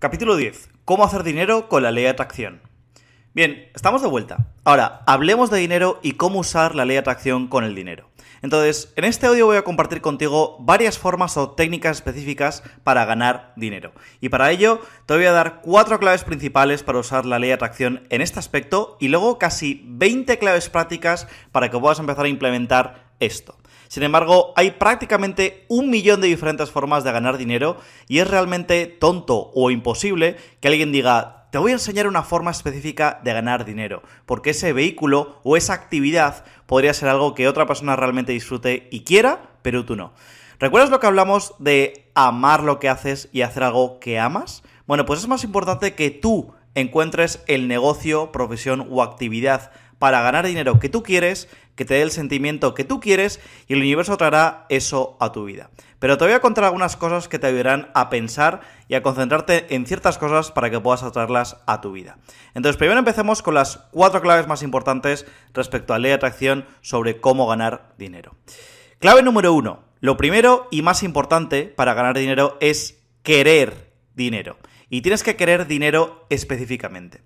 Capítulo 10. ¿Cómo hacer dinero con la ley de atracción? Bien, estamos de vuelta. Ahora, hablemos de dinero y cómo usar la ley de atracción con el dinero. Entonces, en este audio voy a compartir contigo varias formas o técnicas específicas para ganar dinero. Y para ello te voy a dar cuatro claves principales para usar la ley de atracción en este aspecto y luego casi 20 claves prácticas para que puedas empezar a implementar esto. Sin embargo, hay prácticamente un millón de diferentes formas de ganar dinero y es realmente tonto o imposible que alguien diga, te voy a enseñar una forma específica de ganar dinero, porque ese vehículo o esa actividad podría ser algo que otra persona realmente disfrute y quiera, pero tú no. ¿Recuerdas lo que hablamos de amar lo que haces y hacer algo que amas? Bueno, pues es más importante que tú encuentres el negocio, profesión o actividad para ganar dinero que tú quieres, que te dé el sentimiento que tú quieres y el universo traerá eso a tu vida. Pero te voy a contar algunas cosas que te ayudarán a pensar y a concentrarte en ciertas cosas para que puedas atraerlas a tu vida. Entonces, primero empecemos con las cuatro claves más importantes respecto a ley de atracción sobre cómo ganar dinero. Clave número uno. Lo primero y más importante para ganar dinero es querer dinero. Y tienes que querer dinero específicamente.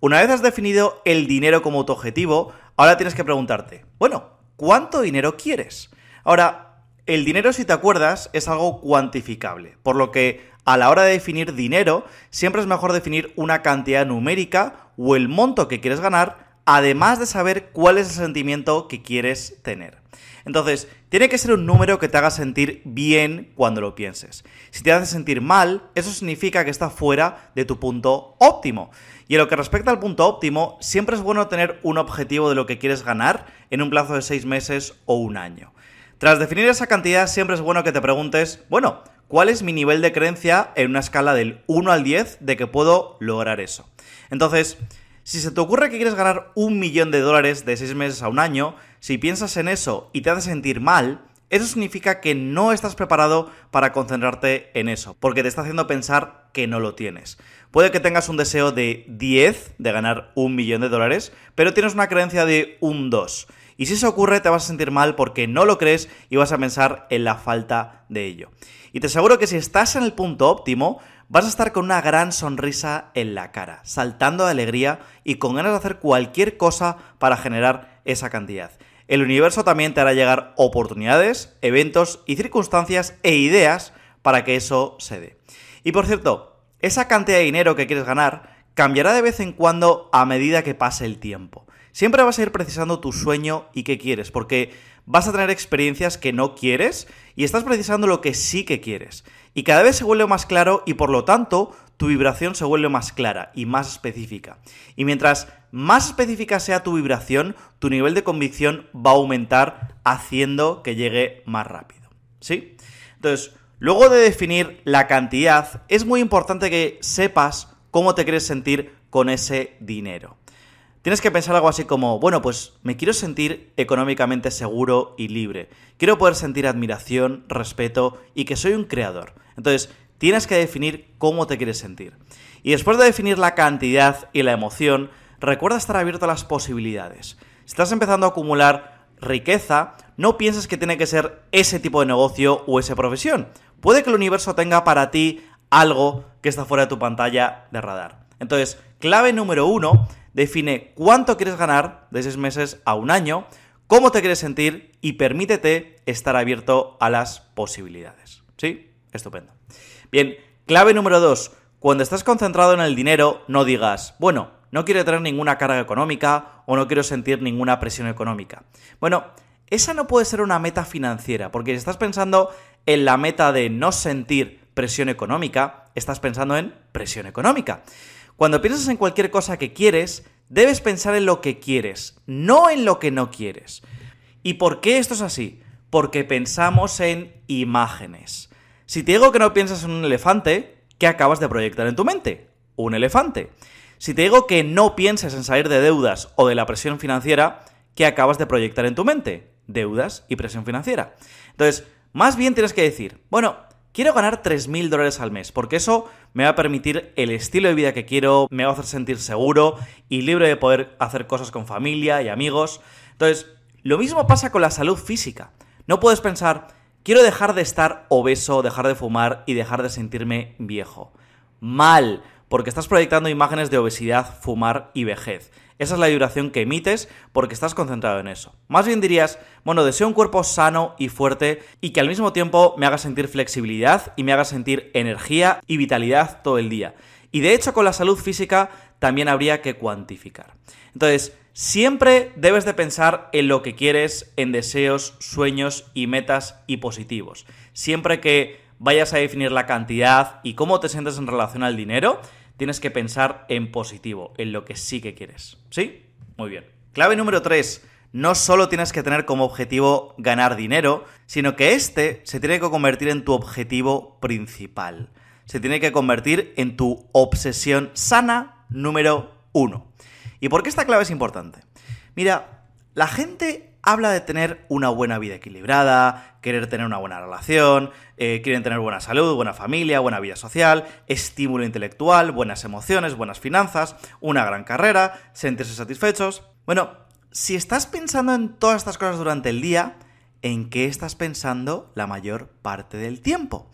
Una vez has definido el dinero como tu objetivo, ahora tienes que preguntarte, bueno, ¿cuánto dinero quieres? Ahora, el dinero, si te acuerdas, es algo cuantificable, por lo que a la hora de definir dinero, siempre es mejor definir una cantidad numérica o el monto que quieres ganar, además de saber cuál es el sentimiento que quieres tener. Entonces, tiene que ser un número que te haga sentir bien cuando lo pienses. Si te hace sentir mal, eso significa que está fuera de tu punto óptimo. Y en lo que respecta al punto óptimo, siempre es bueno tener un objetivo de lo que quieres ganar en un plazo de seis meses o un año. Tras definir esa cantidad, siempre es bueno que te preguntes, bueno, ¿cuál es mi nivel de creencia en una escala del 1 al 10 de que puedo lograr eso? Entonces, si se te ocurre que quieres ganar un millón de dólares de seis meses a un año, si piensas en eso y te hace sentir mal, eso significa que no estás preparado para concentrarte en eso, porque te está haciendo pensar que no lo tienes. Puede que tengas un deseo de 10, de ganar un millón de dólares, pero tienes una creencia de un 2. Y si eso ocurre, te vas a sentir mal porque no lo crees y vas a pensar en la falta de ello. Y te aseguro que si estás en el punto óptimo, vas a estar con una gran sonrisa en la cara, saltando de alegría y con ganas de hacer cualquier cosa para generar esa cantidad. El universo también te hará llegar oportunidades, eventos y circunstancias e ideas para que eso se dé. Y por cierto, esa cantidad de dinero que quieres ganar cambiará de vez en cuando a medida que pase el tiempo. Siempre vas a ir precisando tu sueño y qué quieres, porque vas a tener experiencias que no quieres y estás precisando lo que sí que quieres. Y cada vez se vuelve más claro y por lo tanto tu vibración se vuelve más clara y más específica. Y mientras más específica sea tu vibración, tu nivel de convicción va a aumentar haciendo que llegue más rápido. ¿Sí? Entonces, luego de definir la cantidad, es muy importante que sepas cómo te quieres sentir con ese dinero tienes que pensar algo así como, bueno, pues me quiero sentir económicamente seguro y libre. Quiero poder sentir admiración, respeto y que soy un creador. Entonces, tienes que definir cómo te quieres sentir. Y después de definir la cantidad y la emoción, recuerda estar abierto a las posibilidades. Si estás empezando a acumular riqueza, no pienses que tiene que ser ese tipo de negocio o esa profesión. Puede que el universo tenga para ti algo que está fuera de tu pantalla de radar. Entonces, clave número uno define cuánto quieres ganar de seis meses a un año, cómo te quieres sentir y permítete estar abierto a las posibilidades. ¿Sí? Estupendo. Bien, clave número dos. Cuando estás concentrado en el dinero, no digas, bueno, no quiero tener ninguna carga económica o no quiero sentir ninguna presión económica. Bueno, esa no puede ser una meta financiera, porque si estás pensando en la meta de no sentir presión económica, estás pensando en presión económica. Cuando piensas en cualquier cosa que quieres, debes pensar en lo que quieres, no en lo que no quieres. ¿Y por qué esto es así? Porque pensamos en imágenes. Si te digo que no piensas en un elefante, ¿qué acabas de proyectar en tu mente? Un elefante. Si te digo que no pienses en salir de deudas o de la presión financiera, ¿qué acabas de proyectar en tu mente? Deudas y presión financiera. Entonces, más bien tienes que decir, bueno, quiero ganar 3.000 dólares al mes, porque eso me va a permitir el estilo de vida que quiero, me va a hacer sentir seguro y libre de poder hacer cosas con familia y amigos. Entonces, lo mismo pasa con la salud física. No puedes pensar, quiero dejar de estar obeso, dejar de fumar y dejar de sentirme viejo. mal, porque estás proyectando imágenes de obesidad, fumar y vejez. Esa es la vibración que emites porque estás concentrado en eso. Más bien dirías, bueno, deseo un cuerpo sano y fuerte y que al mismo tiempo me haga sentir flexibilidad y me haga sentir energía y vitalidad todo el día. Y de hecho con la salud física también habría que cuantificar. Entonces, siempre debes de pensar en lo que quieres, en deseos, sueños y metas y positivos. Siempre que vayas a definir la cantidad y cómo te sientes en relación al dinero, tienes que pensar en positivo, en lo que sí que quieres. ¿Sí? Muy bien. Clave número 3. No solo tienes que tener como objetivo ganar dinero, sino que este se tiene que convertir en tu objetivo principal. Se tiene que convertir en tu obsesión sana número 1. ¿Y por qué esta clave es importante? Mira, la gente habla de tener una buena vida equilibrada, querer tener una buena relación, eh, quieren tener buena salud, buena familia, buena vida social, estímulo intelectual, buenas emociones, buenas finanzas, una gran carrera, sentirse satisfechos. Bueno, si estás pensando en todas estas cosas durante el día, ¿en qué estás pensando la mayor parte del tiempo?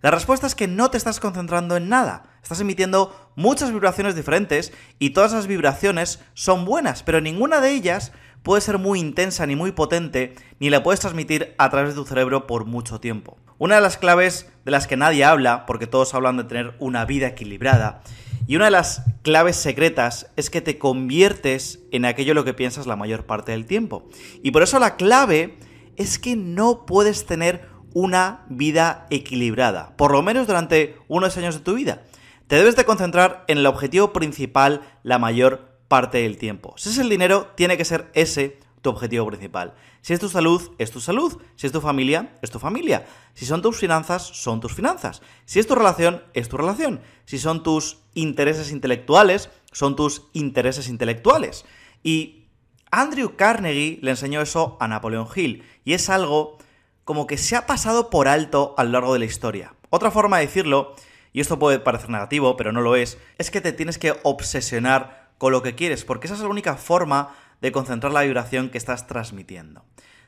La respuesta es que no te estás concentrando en nada. Estás emitiendo muchas vibraciones diferentes y todas esas vibraciones son buenas, pero ninguna de ellas puede ser muy intensa ni muy potente, ni la puedes transmitir a través de tu cerebro por mucho tiempo. Una de las claves de las que nadie habla, porque todos hablan de tener una vida equilibrada, y una de las claves secretas es que te conviertes en aquello lo que piensas la mayor parte del tiempo. Y por eso la clave es que no puedes tener una vida equilibrada, por lo menos durante unos años de tu vida. Te debes de concentrar en el objetivo principal la mayor parte del tiempo. Si es el dinero, tiene que ser ese tu objetivo principal. Si es tu salud, es tu salud. Si es tu familia, es tu familia. Si son tus finanzas, son tus finanzas. Si es tu relación, es tu relación. Si son tus intereses intelectuales, son tus intereses intelectuales. Y Andrew Carnegie le enseñó eso a Napoleón Hill. Y es algo como que se ha pasado por alto a lo largo de la historia. Otra forma de decirlo, y esto puede parecer negativo, pero no lo es, es que te tienes que obsesionar con lo que quieres, porque esa es la única forma de concentrar la vibración que estás transmitiendo.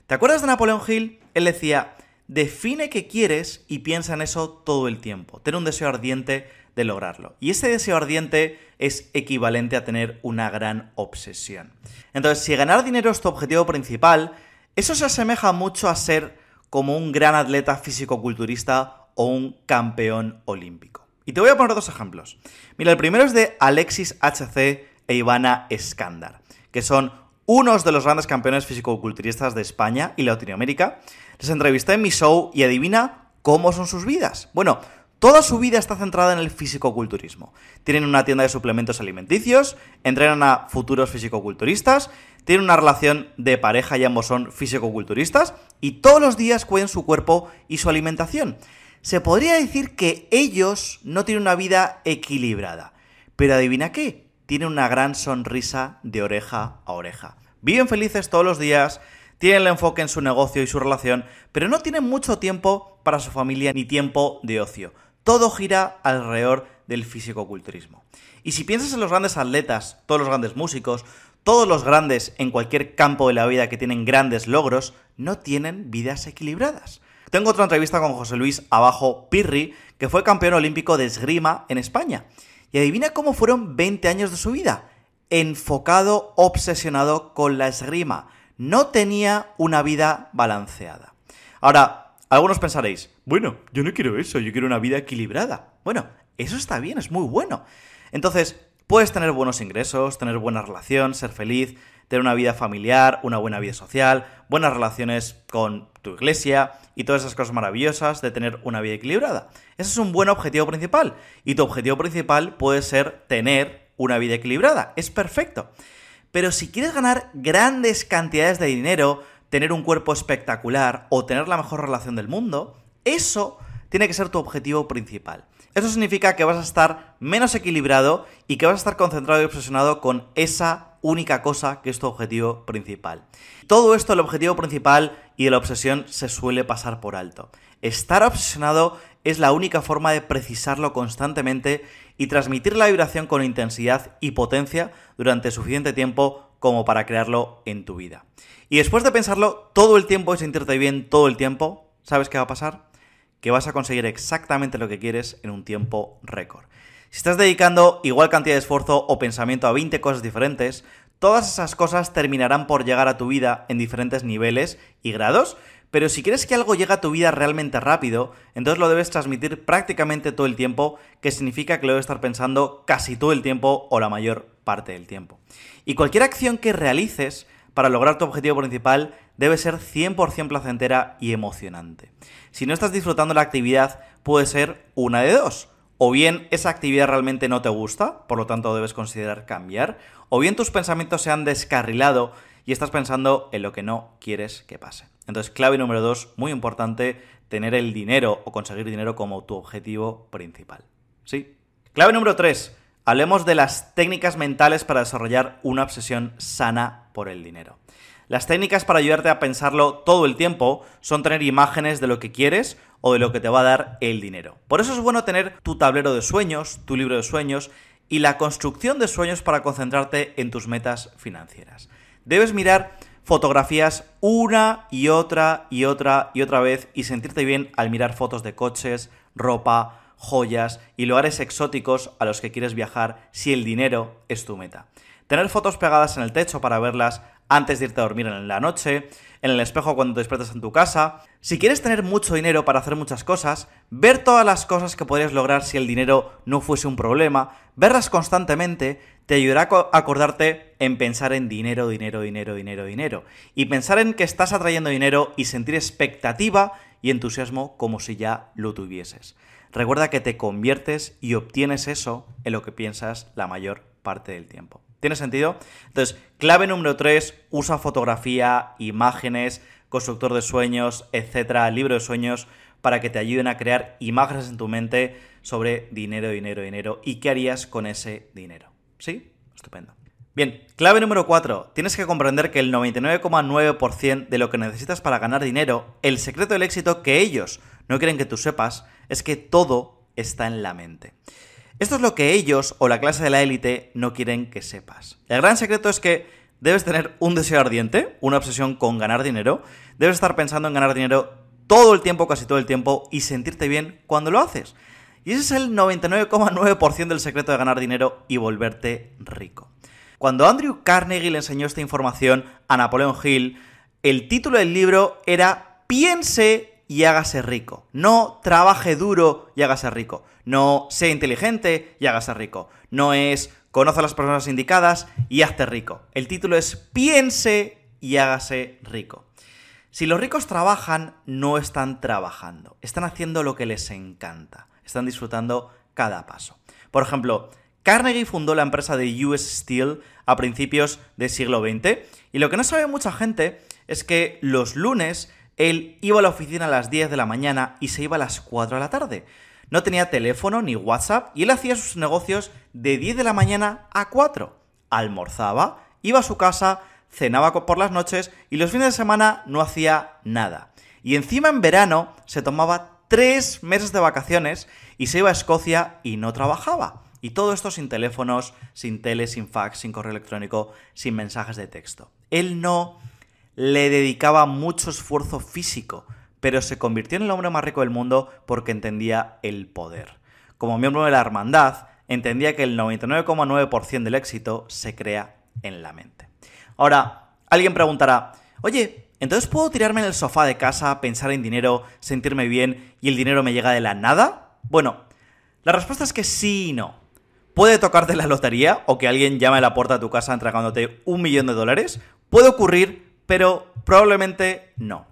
¿Te acuerdas de Napoleón Hill? Él decía, define qué quieres y piensa en eso todo el tiempo. Ten un deseo ardiente de lograrlo. Y ese deseo ardiente es equivalente a tener una gran obsesión. Entonces, si ganar dinero es tu objetivo principal, eso se asemeja mucho a ser como un gran atleta físico-culturista o un campeón olímpico. Y te voy a poner dos ejemplos. Mira, el primero es de Alexis HC e Ivana Skandar, que son unos de los grandes campeones fisicoculturistas de España y Latinoamérica. Les entrevisté en mi show y adivina cómo son sus vidas. Bueno, toda su vida está centrada en el fisicoculturismo. Tienen una tienda de suplementos alimenticios, entrenan a futuros fisicoculturistas, tienen una relación de pareja y ambos son fisicoculturistas y todos los días cuidan su cuerpo y su alimentación. Se podría decir que ellos no tienen una vida equilibrada. Pero adivina qué, tienen una gran sonrisa de oreja a oreja. Viven felices todos los días, tienen el enfoque en su negocio y su relación, pero no tienen mucho tiempo para su familia ni tiempo de ocio. Todo gira alrededor del físico-culturismo. Y si piensas en los grandes atletas, todos los grandes músicos, todos los grandes en cualquier campo de la vida que tienen grandes logros, no tienen vidas equilibradas. Tengo otra entrevista con José Luis Abajo Pirri, que fue campeón olímpico de esgrima en España. Y adivina cómo fueron 20 años de su vida. Enfocado, obsesionado con la esgrima. No tenía una vida balanceada. Ahora, algunos pensaréis, bueno, yo no quiero eso, yo quiero una vida equilibrada. Bueno, eso está bien, es muy bueno. Entonces, puedes tener buenos ingresos, tener buena relación, ser feliz, tener una vida familiar, una buena vida social, buenas relaciones con tu iglesia y todas esas cosas maravillosas de tener una vida equilibrada. Ese es un buen objetivo principal y tu objetivo principal puede ser tener una vida equilibrada. Es perfecto. Pero si quieres ganar grandes cantidades de dinero, tener un cuerpo espectacular o tener la mejor relación del mundo, eso tiene que ser tu objetivo principal. Eso significa que vas a estar menos equilibrado y que vas a estar concentrado y obsesionado con esa única cosa que es tu objetivo principal. Todo esto, el objetivo principal y la obsesión, se suele pasar por alto. Estar obsesionado es la única forma de precisarlo constantemente y transmitir la vibración con intensidad y potencia durante suficiente tiempo como para crearlo en tu vida. Y después de pensarlo todo el tiempo y sentirte bien todo el tiempo, ¿sabes qué va a pasar? Que vas a conseguir exactamente lo que quieres en un tiempo récord. Si estás dedicando igual cantidad de esfuerzo o pensamiento a 20 cosas diferentes, todas esas cosas terminarán por llegar a tu vida en diferentes niveles y grados, pero si quieres que algo llegue a tu vida realmente rápido, entonces lo debes transmitir prácticamente todo el tiempo, que significa que lo debes estar pensando casi todo el tiempo o la mayor parte del tiempo. Y cualquier acción que realices para lograr tu objetivo principal debe ser 100% placentera y emocionante. Si no estás disfrutando la actividad, puede ser una de dos. O bien esa actividad realmente no te gusta, por lo tanto debes considerar cambiar, o bien tus pensamientos se han descarrilado y estás pensando en lo que no quieres que pase. Entonces, clave número dos, muy importante, tener el dinero o conseguir dinero como tu objetivo principal. ¿Sí? Clave número tres, hablemos de las técnicas mentales para desarrollar una obsesión sana por el dinero. Las técnicas para ayudarte a pensarlo todo el tiempo son tener imágenes de lo que quieres o de lo que te va a dar el dinero. Por eso es bueno tener tu tablero de sueños, tu libro de sueños y la construcción de sueños para concentrarte en tus metas financieras. Debes mirar fotografías una y otra y otra y otra vez y sentirte bien al mirar fotos de coches, ropa, joyas y lugares exóticos a los que quieres viajar si el dinero es tu meta. Tener fotos pegadas en el techo para verlas antes de irte a dormir en la noche, en el espejo cuando te despiertas en tu casa. Si quieres tener mucho dinero para hacer muchas cosas, ver todas las cosas que podrías lograr si el dinero no fuese un problema, verlas constantemente, te ayudará a acordarte en pensar en dinero, dinero, dinero, dinero, dinero. Y pensar en que estás atrayendo dinero y sentir expectativa y entusiasmo como si ya lo tuvieses. Recuerda que te conviertes y obtienes eso en lo que piensas la mayor parte del tiempo. ¿Tiene sentido? Entonces, clave número 3, usa fotografía, imágenes, constructor de sueños, etcétera, libro de sueños, para que te ayuden a crear imágenes en tu mente sobre dinero, dinero, dinero y qué harías con ese dinero. ¿Sí? Estupendo. Bien, clave número 4. Tienes que comprender que el 99,9% de lo que necesitas para ganar dinero, el secreto del éxito que ellos no quieren que tú sepas, es que todo está en la mente. Esto es lo que ellos o la clase de la élite no quieren que sepas. El gran secreto es que debes tener un deseo ardiente, una obsesión con ganar dinero, debes estar pensando en ganar dinero todo el tiempo, casi todo el tiempo, y sentirte bien cuando lo haces. Y ese es el 99,9% del secreto de ganar dinero y volverte rico. Cuando Andrew Carnegie le enseñó esta información a Napoleon Hill, el título del libro era Piense y hágase rico. No trabaje duro y hágase rico. No sea inteligente y hágase rico. No es conoce a las personas indicadas y hazte rico. El título es Piense y hágase rico. Si los ricos trabajan, no están trabajando. Están haciendo lo que les encanta. Están disfrutando cada paso. Por ejemplo, Carnegie fundó la empresa de US Steel a principios del siglo XX y lo que no sabe mucha gente es que los lunes él iba a la oficina a las 10 de la mañana y se iba a las 4 de la tarde. No tenía teléfono ni WhatsApp y él hacía sus negocios de 10 de la mañana a 4. Almorzaba, iba a su casa, cenaba por las noches y los fines de semana no hacía nada. Y encima en verano se tomaba tres meses de vacaciones y se iba a Escocia y no trabajaba. Y todo esto sin teléfonos, sin tele, sin fax, sin correo electrónico, sin mensajes de texto. Él no le dedicaba mucho esfuerzo físico, pero se convirtió en el hombre más rico del mundo porque entendía el poder. Como miembro de la hermandad, entendía que el 99,9% del éxito se crea en la mente. Ahora, alguien preguntará, oye, ¿entonces puedo tirarme en el sofá de casa, pensar en dinero, sentirme bien y el dinero me llega de la nada? Bueno, la respuesta es que sí y no. Puede tocarte la lotería o que alguien llame a la puerta de tu casa entregándote un millón de dólares. Puede ocurrir, pero probablemente no.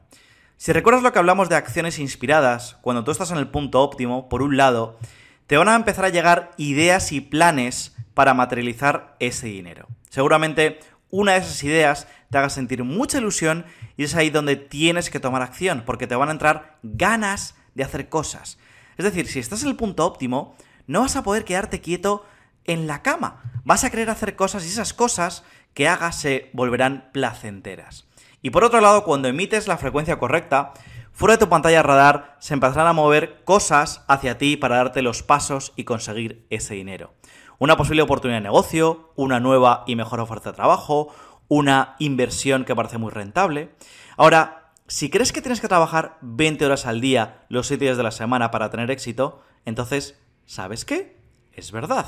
Si recuerdas lo que hablamos de acciones inspiradas, cuando tú estás en el punto óptimo, por un lado, te van a empezar a llegar ideas y planes para materializar ese dinero. Seguramente una de esas ideas te haga sentir mucha ilusión y es ahí donde tienes que tomar acción, porque te van a entrar ganas de hacer cosas. Es decir, si estás en el punto óptimo, no vas a poder quedarte quieto en la cama. Vas a querer hacer cosas y esas cosas que hagas se volverán placenteras. Y por otro lado, cuando emites la frecuencia correcta, fuera de tu pantalla radar se empezarán a mover cosas hacia ti para darte los pasos y conseguir ese dinero. Una posible oportunidad de negocio, una nueva y mejor oferta de trabajo, una inversión que parece muy rentable. Ahora, si crees que tienes que trabajar 20 horas al día los 7 días de la semana para tener éxito, entonces, ¿sabes qué? es verdad.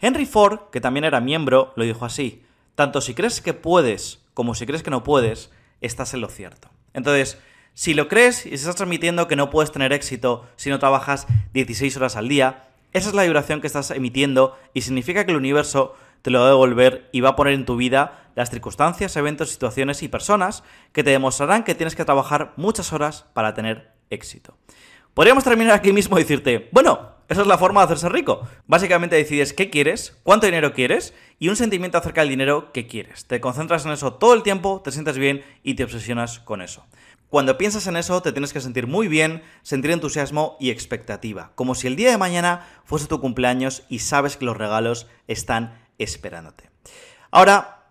Henry Ford, que también era miembro, lo dijo así. Tanto si crees que puedes como si crees que no puedes, estás en lo cierto. Entonces, si lo crees y si estás transmitiendo que no puedes tener éxito si no trabajas 16 horas al día, esa es la vibración que estás emitiendo y significa que el universo te lo va a devolver y va a poner en tu vida las circunstancias, eventos, situaciones y personas que te demostrarán que tienes que trabajar muchas horas para tener éxito. Podríamos terminar aquí mismo y decirte, bueno, esa es la forma de hacerse rico. Básicamente decides qué quieres, cuánto dinero quieres y un sentimiento acerca del dinero que quieres. Te concentras en eso todo el tiempo, te sientes bien y te obsesionas con eso. Cuando piensas en eso, te tienes que sentir muy bien, sentir entusiasmo y expectativa, como si el día de mañana fuese tu cumpleaños y sabes que los regalos están esperándote. Ahora,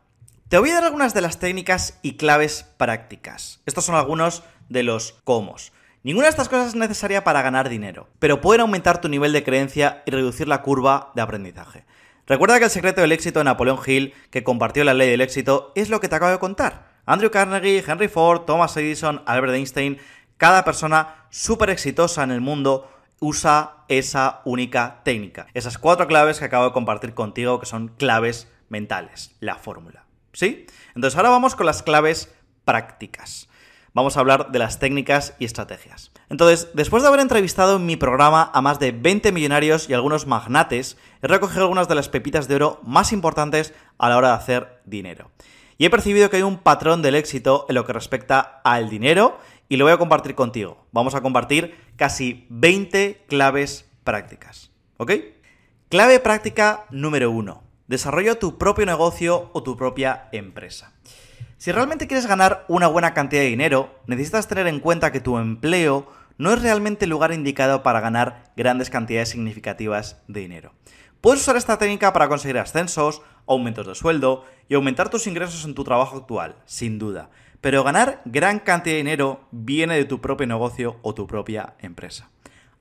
te voy a dar algunas de las técnicas y claves prácticas. Estos son algunos de los cómo. Ninguna de estas cosas es necesaria para ganar dinero, pero pueden aumentar tu nivel de creencia y reducir la curva de aprendizaje. Recuerda que el secreto del éxito de Napoleón Hill, que compartió la ley del éxito, es lo que te acabo de contar. Andrew Carnegie, Henry Ford, Thomas Edison, Albert Einstein, cada persona súper exitosa en el mundo usa esa única técnica. Esas cuatro claves que acabo de compartir contigo, que son claves mentales, la fórmula. ¿Sí? Entonces ahora vamos con las claves prácticas vamos a hablar de las técnicas y estrategias. Entonces, después de haber entrevistado en mi programa a más de 20 millonarios y algunos magnates, he recogido algunas de las pepitas de oro más importantes a la hora de hacer dinero. Y he percibido que hay un patrón del éxito en lo que respecta al dinero y lo voy a compartir contigo. Vamos a compartir casi 20 claves prácticas. ¿Ok? Clave práctica número 1. Desarrolla tu propio negocio o tu propia empresa. Si realmente quieres ganar una buena cantidad de dinero, necesitas tener en cuenta que tu empleo no es realmente el lugar indicado para ganar grandes cantidades significativas de dinero. Puedes usar esta técnica para conseguir ascensos, aumentos de sueldo y aumentar tus ingresos en tu trabajo actual, sin duda. Pero ganar gran cantidad de dinero viene de tu propio negocio o tu propia empresa.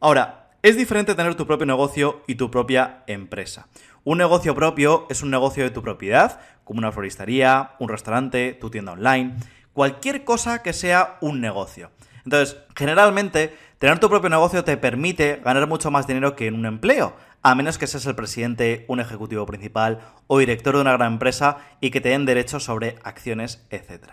Ahora, es diferente tener tu propio negocio y tu propia empresa. Un negocio propio es un negocio de tu propiedad, como una floristería, un restaurante, tu tienda online, cualquier cosa que sea un negocio. Entonces, generalmente, tener tu propio negocio te permite ganar mucho más dinero que en un empleo, a menos que seas el presidente, un ejecutivo principal o director de una gran empresa y que te den derechos sobre acciones, etc.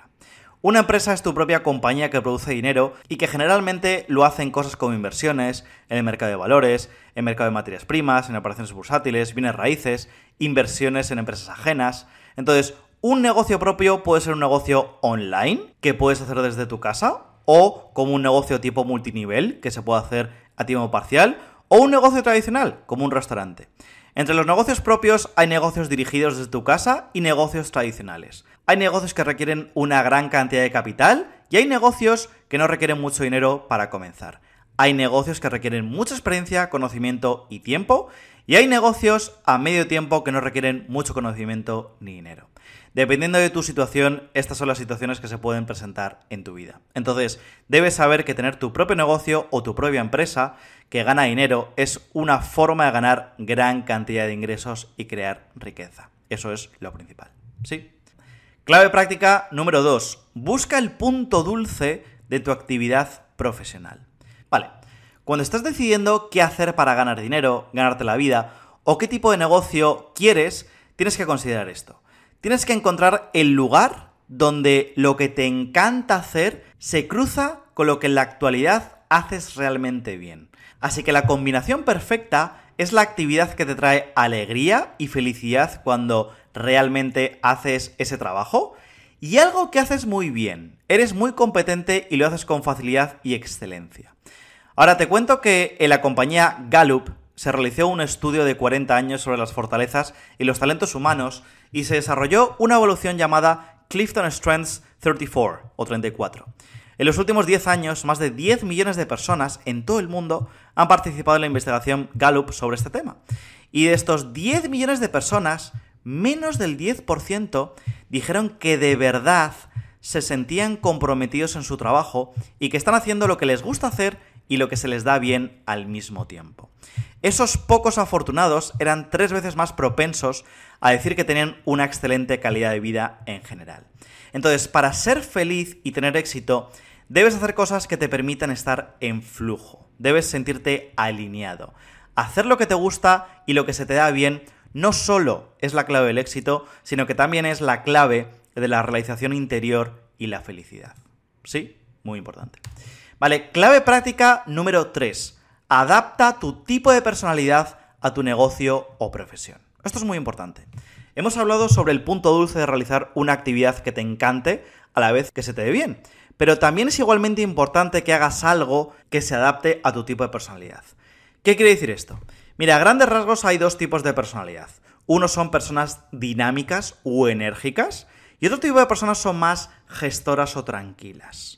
Una empresa es tu propia compañía que produce dinero y que generalmente lo hace en cosas como inversiones, en el mercado de valores, en el mercado de materias primas, en operaciones bursátiles, bienes raíces, inversiones en empresas ajenas. Entonces, un negocio propio puede ser un negocio online que puedes hacer desde tu casa o como un negocio tipo multinivel que se puede hacer a tiempo parcial o un negocio tradicional como un restaurante. Entre los negocios propios hay negocios dirigidos desde tu casa y negocios tradicionales. Hay negocios que requieren una gran cantidad de capital y hay negocios que no requieren mucho dinero para comenzar. Hay negocios que requieren mucha experiencia, conocimiento y tiempo y hay negocios a medio tiempo que no requieren mucho conocimiento ni dinero. Dependiendo de tu situación, estas son las situaciones que se pueden presentar en tu vida. Entonces, debes saber que tener tu propio negocio o tu propia empresa que gana dinero es una forma de ganar gran cantidad de ingresos y crear riqueza. Eso es lo principal. ¿Sí? Clave práctica número 2. Busca el punto dulce de tu actividad profesional. Vale, cuando estás decidiendo qué hacer para ganar dinero, ganarte la vida o qué tipo de negocio quieres, tienes que considerar esto. Tienes que encontrar el lugar donde lo que te encanta hacer se cruza con lo que en la actualidad haces realmente bien. Así que la combinación perfecta es la actividad que te trae alegría y felicidad cuando realmente haces ese trabajo y algo que haces muy bien. Eres muy competente y lo haces con facilidad y excelencia. Ahora te cuento que en la compañía Gallup se realizó un estudio de 40 años sobre las fortalezas y los talentos humanos y se desarrolló una evolución llamada Clifton Strengths 34 o 34. En los últimos 10 años, más de 10 millones de personas en todo el mundo han participado en la investigación Gallup sobre este tema. Y de estos 10 millones de personas, menos del 10% dijeron que de verdad se sentían comprometidos en su trabajo y que están haciendo lo que les gusta hacer y lo que se les da bien al mismo tiempo. Esos pocos afortunados eran tres veces más propensos a decir que tenían una excelente calidad de vida en general. Entonces, para ser feliz y tener éxito, debes hacer cosas que te permitan estar en flujo. Debes sentirte alineado. hacer lo que te gusta y lo que se te da bien no solo es la clave del éxito, sino que también es la clave de la realización interior y la felicidad. ¿Sí? Muy importante. Vale, clave práctica número 3. Adapta tu tipo de personalidad a tu negocio o profesión. Esto es muy importante. Hemos hablado sobre el punto dulce de realizar una actividad que te encante a la vez que se te dé bien, pero también es igualmente importante que hagas algo que se adapte a tu tipo de personalidad. ¿Qué quiere decir esto? Mira, a grandes rasgos hay dos tipos de personalidad. Uno son personas dinámicas o enérgicas y otro tipo de personas son más gestoras o tranquilas.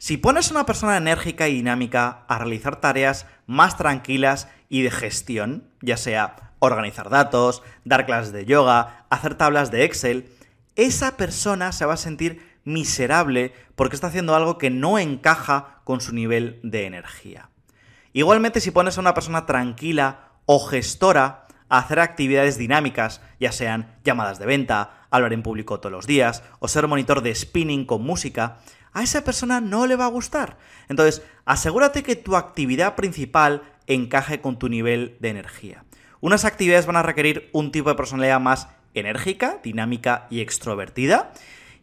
Si pones a una persona enérgica y dinámica a realizar tareas más tranquilas y de gestión, ya sea organizar datos, dar clases de yoga, hacer tablas de Excel, esa persona se va a sentir miserable porque está haciendo algo que no encaja con su nivel de energía. Igualmente, si pones a una persona tranquila o gestora a hacer actividades dinámicas, ya sean llamadas de venta, hablar en público todos los días o ser monitor de spinning con música, a esa persona no le va a gustar. Entonces, asegúrate que tu actividad principal encaje con tu nivel de energía. Unas actividades van a requerir un tipo de personalidad más enérgica, dinámica y extrovertida,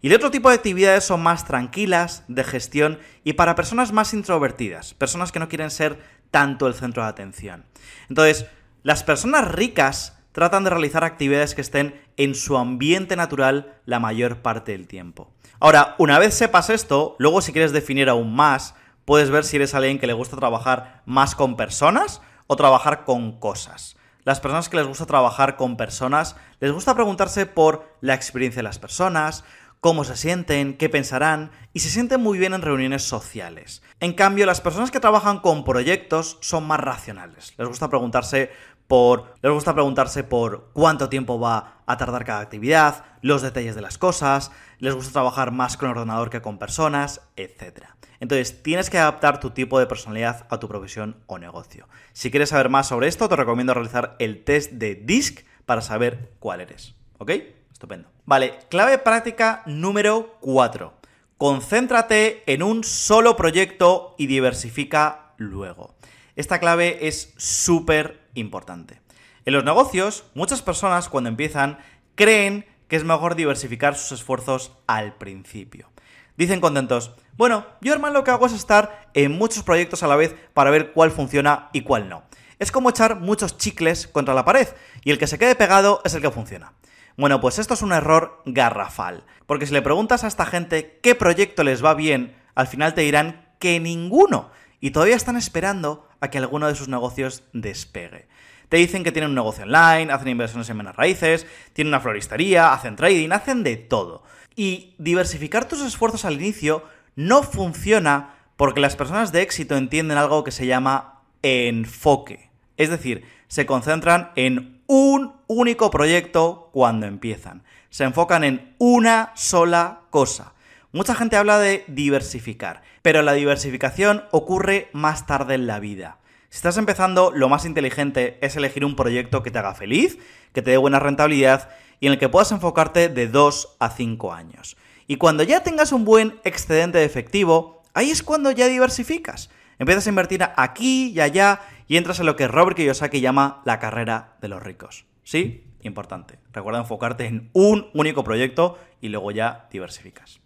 y el otro tipo de actividades son más tranquilas, de gestión y para personas más introvertidas, personas que no quieren ser tanto el centro de atención. Entonces, las personas ricas tratan de realizar actividades que estén en su ambiente natural la mayor parte del tiempo. Ahora, una vez sepas esto, luego si quieres definir aún más, puedes ver si eres alguien que le gusta trabajar más con personas o trabajar con cosas. Las personas que les gusta trabajar con personas, les gusta preguntarse por la experiencia de las personas, cómo se sienten, qué pensarán y se sienten muy bien en reuniones sociales. En cambio, las personas que trabajan con proyectos son más racionales. Les gusta preguntarse por les gusta preguntarse por cuánto tiempo va a tardar cada actividad, los detalles de las cosas, les gusta trabajar más con ordenador que con personas, etc. Entonces, tienes que adaptar tu tipo de personalidad a tu profesión o negocio. Si quieres saber más sobre esto, te recomiendo realizar el test de DISC para saber cuál eres. ¿Ok? Estupendo. Vale, clave práctica número 4. Concéntrate en un solo proyecto y diversifica luego. Esta clave es súper importante. En los negocios, muchas personas cuando empiezan creen que es mejor diversificar sus esfuerzos al principio. Dicen contentos, bueno, yo hermano lo que hago es estar en muchos proyectos a la vez para ver cuál funciona y cuál no. Es como echar muchos chicles contra la pared y el que se quede pegado es el que funciona. Bueno, pues esto es un error garrafal, porque si le preguntas a esta gente qué proyecto les va bien, al final te dirán que ninguno, y todavía están esperando a que alguno de sus negocios despegue. Te dicen que tienen un negocio online, hacen inversiones en menos raíces, tienen una floristería, hacen trading, hacen de todo. Y diversificar tus esfuerzos al inicio no funciona porque las personas de éxito entienden algo que se llama enfoque. Es decir, se concentran en un único proyecto cuando empiezan. Se enfocan en una sola cosa. Mucha gente habla de diversificar, pero la diversificación ocurre más tarde en la vida. Si estás empezando, lo más inteligente es elegir un proyecto que te haga feliz, que te dé buena rentabilidad y en el que puedas enfocarte de 2 a 5 años. Y cuando ya tengas un buen excedente de efectivo, ahí es cuando ya diversificas. Empiezas a invertir aquí y allá y entras en lo que Robert Kiyosaki llama la carrera de los ricos. ¿Sí? Importante. Recuerda enfocarte en un único proyecto y luego ya diversificas.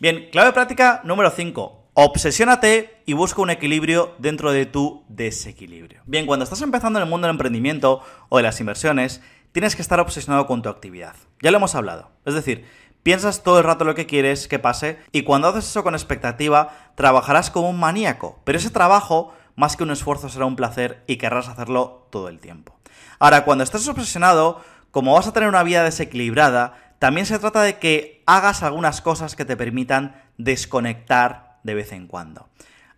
Bien, clave práctica número 5. Obsesiónate y busca un equilibrio dentro de tu desequilibrio. Bien, cuando estás empezando en el mundo del emprendimiento o de las inversiones, tienes que estar obsesionado con tu actividad. Ya lo hemos hablado. Es decir, Piensas todo el rato lo que quieres que pase y cuando haces eso con expectativa, trabajarás como un maníaco, pero ese trabajo, más que un esfuerzo, será un placer y querrás hacerlo todo el tiempo. Ahora, cuando estés obsesionado, como vas a tener una vida desequilibrada, también se trata de que hagas algunas cosas que te permitan desconectar de vez en cuando.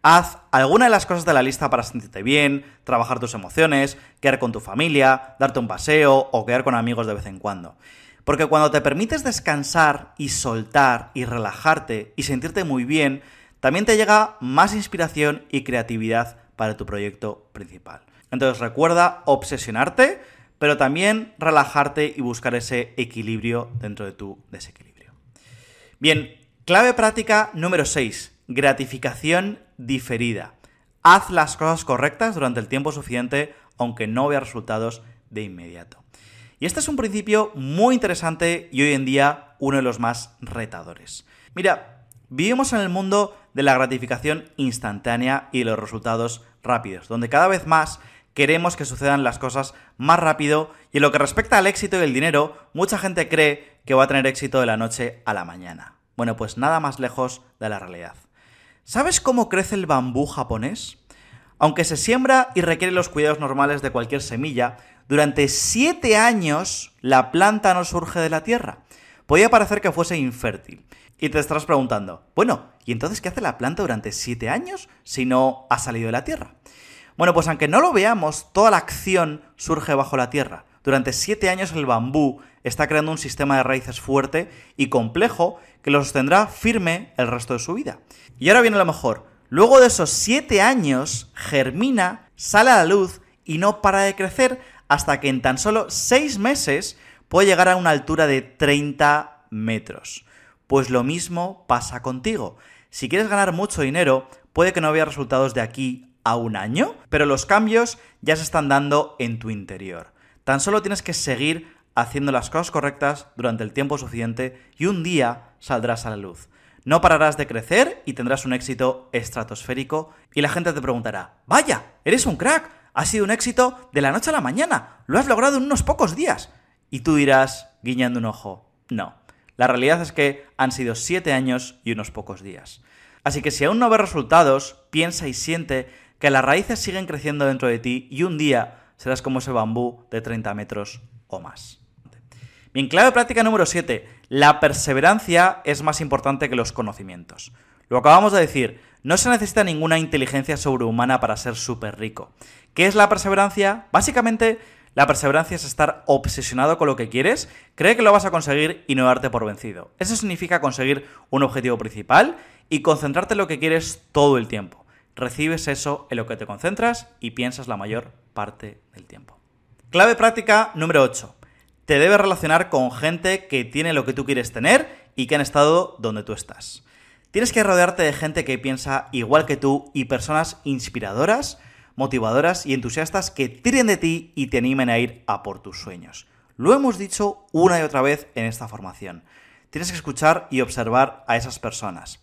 Haz alguna de las cosas de la lista para sentirte bien, trabajar tus emociones, quedar con tu familia, darte un paseo o quedar con amigos de vez en cuando. Porque cuando te permites descansar y soltar y relajarte y sentirte muy bien, también te llega más inspiración y creatividad para tu proyecto principal. Entonces recuerda obsesionarte, pero también relajarte y buscar ese equilibrio dentro de tu desequilibrio. Bien, clave práctica número 6, gratificación diferida. Haz las cosas correctas durante el tiempo suficiente aunque no vea resultados de inmediato. Y este es un principio muy interesante y hoy en día uno de los más retadores. Mira, vivimos en el mundo de la gratificación instantánea y de los resultados rápidos, donde cada vez más queremos que sucedan las cosas más rápido y en lo que respecta al éxito y el dinero, mucha gente cree que va a tener éxito de la noche a la mañana. Bueno, pues nada más lejos de la realidad. ¿Sabes cómo crece el bambú japonés? Aunque se siembra y requiere los cuidados normales de cualquier semilla, durante siete años la planta no surge de la tierra. Podría parecer que fuese infértil. Y te estarás preguntando, bueno, ¿y entonces qué hace la planta durante siete años si no ha salido de la tierra? Bueno, pues aunque no lo veamos, toda la acción surge bajo la tierra. Durante siete años el bambú está creando un sistema de raíces fuerte y complejo que lo sostendrá firme el resto de su vida. Y ahora viene lo mejor. Luego de esos siete años, germina, sale a la luz y no para de crecer hasta que en tan solo seis meses puede llegar a una altura de 30 metros. Pues lo mismo pasa contigo. Si quieres ganar mucho dinero, puede que no vea resultados de aquí a un año, pero los cambios ya se están dando en tu interior. Tan solo tienes que seguir haciendo las cosas correctas durante el tiempo suficiente y un día saldrás a la luz. No pararás de crecer y tendrás un éxito estratosférico y la gente te preguntará, vaya, eres un crack, ha sido un éxito de la noche a la mañana, lo has logrado en unos pocos días. Y tú dirás, guiñando un ojo, no. La realidad es que han sido siete años y unos pocos días. Así que si aún no ves resultados, piensa y siente que las raíces siguen creciendo dentro de ti y un día serás como ese bambú de 30 metros o más. Bien, clave práctica número 7. La perseverancia es más importante que los conocimientos. Lo acabamos de decir, no se necesita ninguna inteligencia sobrehumana para ser súper rico. ¿Qué es la perseverancia? Básicamente, la perseverancia es estar obsesionado con lo que quieres, cree que lo vas a conseguir y no darte por vencido. Eso significa conseguir un objetivo principal y concentrarte en lo que quieres todo el tiempo. Recibes eso en lo que te concentras y piensas la mayor parte del tiempo. Clave práctica número 8 te debes relacionar con gente que tiene lo que tú quieres tener y que han estado donde tú estás. Tienes que rodearte de gente que piensa igual que tú y personas inspiradoras, motivadoras y entusiastas que tiren de ti y te animen a ir a por tus sueños. Lo hemos dicho una y otra vez en esta formación. Tienes que escuchar y observar a esas personas.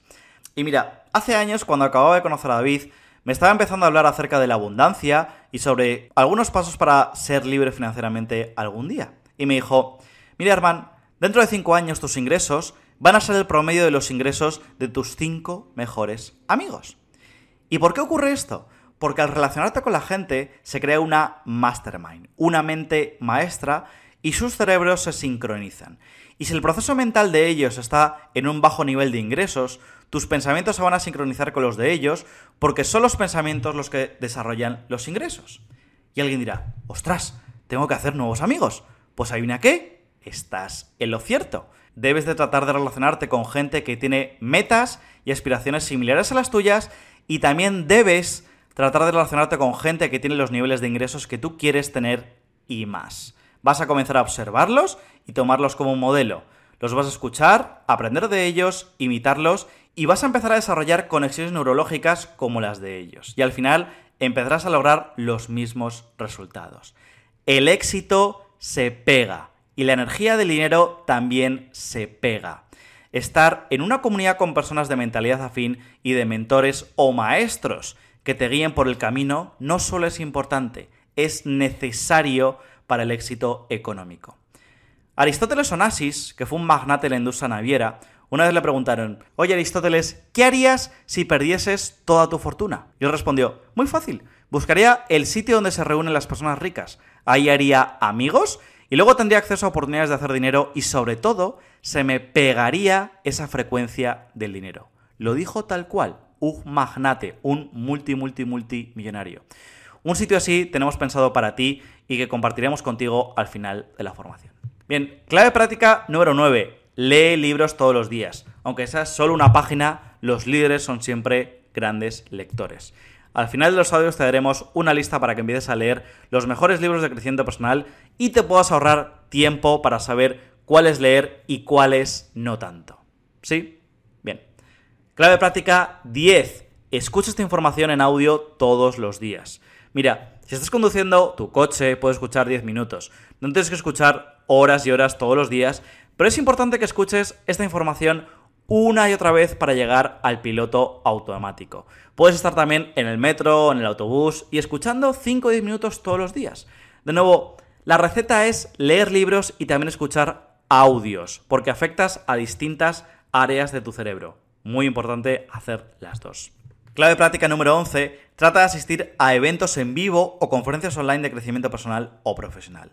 Y mira, hace años cuando acababa de conocer a David, me estaba empezando a hablar acerca de la abundancia y sobre algunos pasos para ser libre financieramente algún día y me dijo, mira Arman, dentro de cinco años tus ingresos van a ser el promedio de los ingresos de tus cinco mejores amigos. ¿Y por qué ocurre esto? Porque al relacionarte con la gente se crea una mastermind, una mente maestra y sus cerebros se sincronizan. Y si el proceso mental de ellos está en un bajo nivel de ingresos, tus pensamientos se van a sincronizar con los de ellos porque son los pensamientos los que desarrollan los ingresos. Y alguien dirá, ostras, tengo que hacer nuevos amigos. Pues hay una que estás en lo cierto. Debes de tratar de relacionarte con gente que tiene metas y aspiraciones similares a las tuyas y también debes tratar de relacionarte con gente que tiene los niveles de ingresos que tú quieres tener y más. Vas a comenzar a observarlos y tomarlos como un modelo. Los vas a escuchar, aprender de ellos, imitarlos y vas a empezar a desarrollar conexiones neurológicas como las de ellos. Y al final empezarás a lograr los mismos resultados. El éxito se pega. Y la energía del dinero también se pega. Estar en una comunidad con personas de mentalidad afín y de mentores o maestros que te guíen por el camino no solo es importante, es necesario para el éxito económico. Aristóteles Onassis, que fue un magnate de la industria naviera, una vez le preguntaron, oye Aristóteles, ¿qué harías si perdieses toda tu fortuna? Y él respondió, muy fácil, buscaría el sitio donde se reúnen las personas ricas, ahí haría amigos y luego tendría acceso a oportunidades de hacer dinero y sobre todo se me pegaría esa frecuencia del dinero. Lo dijo tal cual, un magnate, un multi, multi, multimillonario. Un sitio así tenemos pensado para ti y que compartiremos contigo al final de la formación. Bien, clave práctica número 9. Lee libros todos los días. Aunque sea solo una página, los líderes son siempre grandes lectores. Al final de los audios te daremos una lista para que empieces a leer los mejores libros de crecimiento personal y te puedas ahorrar tiempo para saber cuáles leer y cuáles no tanto. ¿Sí? Bien. Clave práctica 10. Escucha esta información en audio todos los días. Mira, Si estás conduciendo tu coche, puedes escuchar 10 minutos. No tienes que escuchar horas y horas todos los días, pero es importante que escuches esta información una y otra vez para llegar al piloto automático. Puedes estar también en el metro, en el autobús y escuchando 5 o 10 minutos todos los días. De nuevo, la receta es leer libros y también escuchar audios, porque afectas a distintas áreas de tu cerebro. Muy importante hacer las dos. Clave práctica número 11. Trata de asistir a eventos en vivo o conferencias online de crecimiento personal o profesional.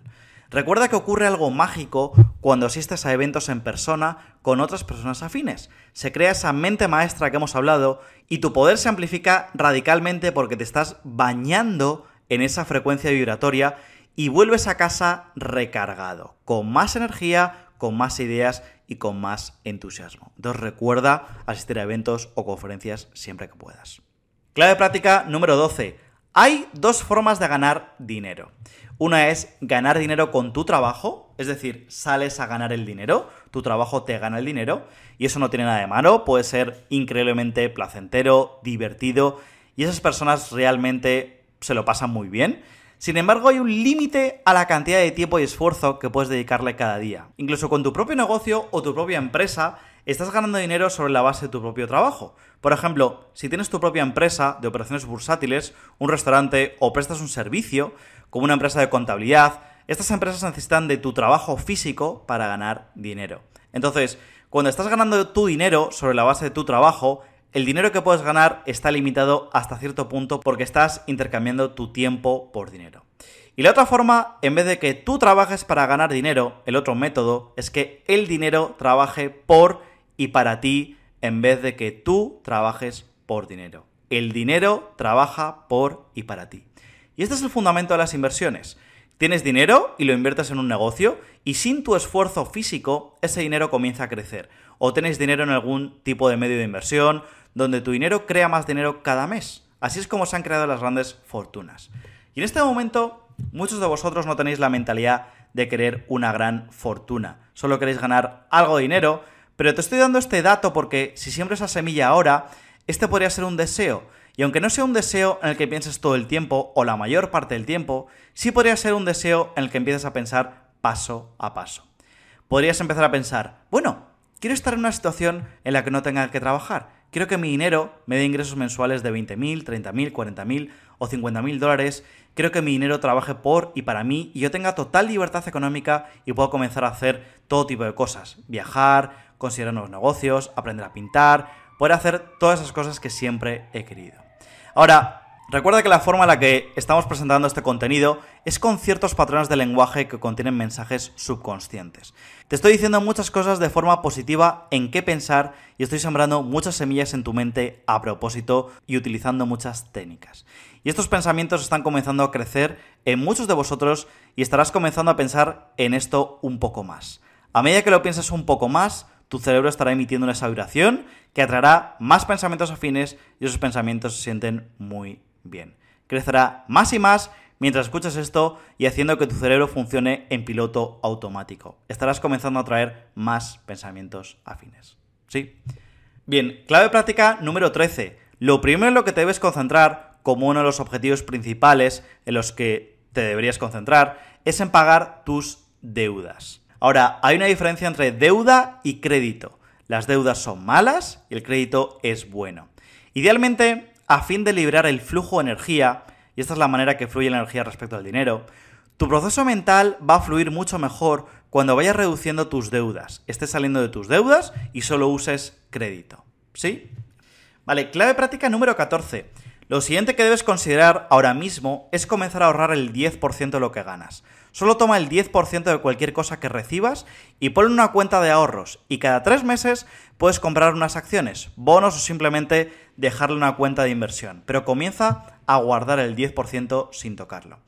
Recuerda que ocurre algo mágico cuando asistes a eventos en persona con otras personas afines. Se crea esa mente maestra que hemos hablado y tu poder se amplifica radicalmente porque te estás bañando en esa frecuencia vibratoria y vuelves a casa recargado, con más energía, con más ideas y con más entusiasmo. Entonces recuerda asistir a eventos o conferencias siempre que puedas. Clave práctica número 12. Hay dos formas de ganar dinero. Una es ganar dinero con tu trabajo, es decir, sales a ganar el dinero, tu trabajo te gana el dinero, y eso no tiene nada de malo, puede ser increíblemente placentero, divertido, y esas personas realmente se lo pasan muy bien. Sin embargo, hay un límite a la cantidad de tiempo y esfuerzo que puedes dedicarle cada día. Incluso con tu propio negocio o tu propia empresa, estás ganando dinero sobre la base de tu propio trabajo. Por ejemplo, si tienes tu propia empresa de operaciones bursátiles, un restaurante o prestas un servicio, como una empresa de contabilidad, estas empresas necesitan de tu trabajo físico para ganar dinero. Entonces, cuando estás ganando tu dinero sobre la base de tu trabajo, el dinero que puedes ganar está limitado hasta cierto punto porque estás intercambiando tu tiempo por dinero. Y la otra forma, en vez de que tú trabajes para ganar dinero, el otro método es que el dinero trabaje por y para ti en vez de que tú trabajes por dinero. El dinero trabaja por y para ti. Y este es el fundamento de las inversiones. Tienes dinero y lo inviertes en un negocio y sin tu esfuerzo físico ese dinero comienza a crecer. O tenéis dinero en algún tipo de medio de inversión donde tu dinero crea más dinero cada mes. Así es como se han creado las grandes fortunas. Y en este momento muchos de vosotros no tenéis la mentalidad de querer una gran fortuna. Solo queréis ganar algo de dinero, pero te estoy dando este dato porque si siembras esa semilla ahora, este podría ser un deseo y aunque no sea un deseo en el que pienses todo el tiempo o la mayor parte del tiempo, sí podría ser un deseo en el que empieces a pensar paso a paso. Podrías empezar a pensar, bueno, quiero estar en una situación en la que no tenga que trabajar. Quiero que mi dinero me dé ingresos mensuales de 20.000, 30.000, 40.000 o 50.000 dólares. Quiero que mi dinero trabaje por y para mí y yo tenga total libertad económica y puedo comenzar a hacer todo tipo de cosas. Viajar, considerar nuevos negocios, aprender a pintar, poder hacer todas esas cosas que siempre he querido. Ahora, recuerda que la forma en la que estamos presentando este contenido es con ciertos patrones de lenguaje que contienen mensajes subconscientes. Te estoy diciendo muchas cosas de forma positiva en qué pensar y estoy sembrando muchas semillas en tu mente a propósito y utilizando muchas técnicas. Y estos pensamientos están comenzando a crecer en muchos de vosotros y estarás comenzando a pensar en esto un poco más. A medida que lo pienses un poco más, tu cerebro estará emitiendo esa vibración que atraerá más pensamientos afines y esos pensamientos se sienten muy bien. Crecerá más y más mientras escuchas esto y haciendo que tu cerebro funcione en piloto automático. Estarás comenzando a atraer más pensamientos afines. ¿Sí? Bien, clave práctica número 13. Lo primero en lo que te debes concentrar como uno de los objetivos principales en los que te deberías concentrar es en pagar tus deudas. Ahora, hay una diferencia entre deuda y crédito. Las deudas son malas y el crédito es bueno. Idealmente, a fin de liberar el flujo de energía, y esta es la manera que fluye la energía respecto al dinero, tu proceso mental va a fluir mucho mejor cuando vayas reduciendo tus deudas, estés saliendo de tus deudas y solo uses crédito. ¿Sí? Vale, clave práctica número 14. Lo siguiente que debes considerar ahora mismo es comenzar a ahorrar el 10% de lo que ganas. Solo toma el 10% de cualquier cosa que recibas y ponlo en una cuenta de ahorros y cada tres meses puedes comprar unas acciones, bonos o simplemente dejarle una cuenta de inversión, pero comienza a guardar el 10% sin tocarlo.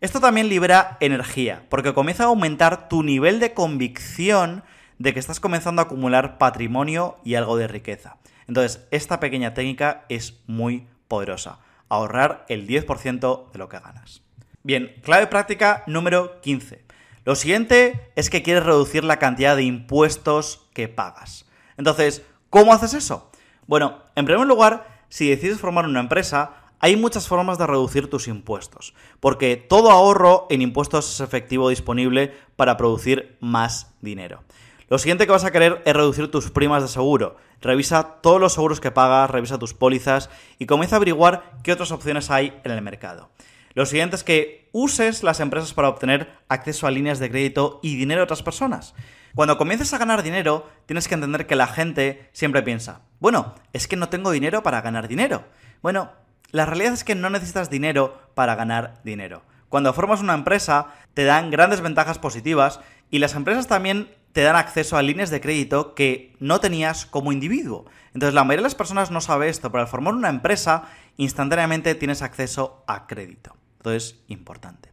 Esto también libera energía, porque comienza a aumentar tu nivel de convicción de que estás comenzando a acumular patrimonio y algo de riqueza. Entonces, esta pequeña técnica es muy poderosa. Ahorrar el 10% de lo que ganas. Bien, clave práctica número 15. Lo siguiente es que quieres reducir la cantidad de impuestos que pagas. Entonces, ¿cómo haces eso? Bueno, en primer lugar, si decides formar una empresa, hay muchas formas de reducir tus impuestos, porque todo ahorro en impuestos es efectivo disponible para producir más dinero. Lo siguiente que vas a querer es reducir tus primas de seguro. Revisa todos los seguros que pagas, revisa tus pólizas y comienza a averiguar qué otras opciones hay en el mercado. Lo siguiente es que uses las empresas para obtener acceso a líneas de crédito y dinero de otras personas. Cuando comiences a ganar dinero, tienes que entender que la gente siempre piensa, bueno, es que no tengo dinero para ganar dinero. Bueno, la realidad es que no necesitas dinero para ganar dinero. Cuando formas una empresa, te dan grandes ventajas positivas y las empresas también te dan acceso a líneas de crédito que no tenías como individuo. Entonces la mayoría de las personas no sabe esto, pero al formar una empresa, instantáneamente tienes acceso a crédito. Entonces, importante.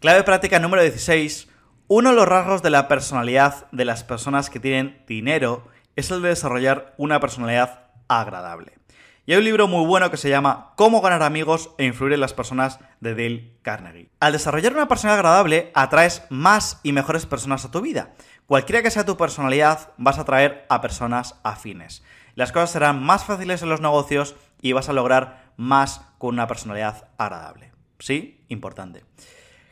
Clave práctica número 16. Uno de los rasgos de la personalidad de las personas que tienen dinero es el de desarrollar una personalidad agradable. Y hay un libro muy bueno que se llama Cómo ganar amigos e influir en las personas de Dale Carnegie. Al desarrollar una personalidad agradable, atraes más y mejores personas a tu vida. Cualquiera que sea tu personalidad, vas a atraer a personas afines. Las cosas serán más fáciles en los negocios y vas a lograr más con una personalidad agradable. ¿Sí? Importante.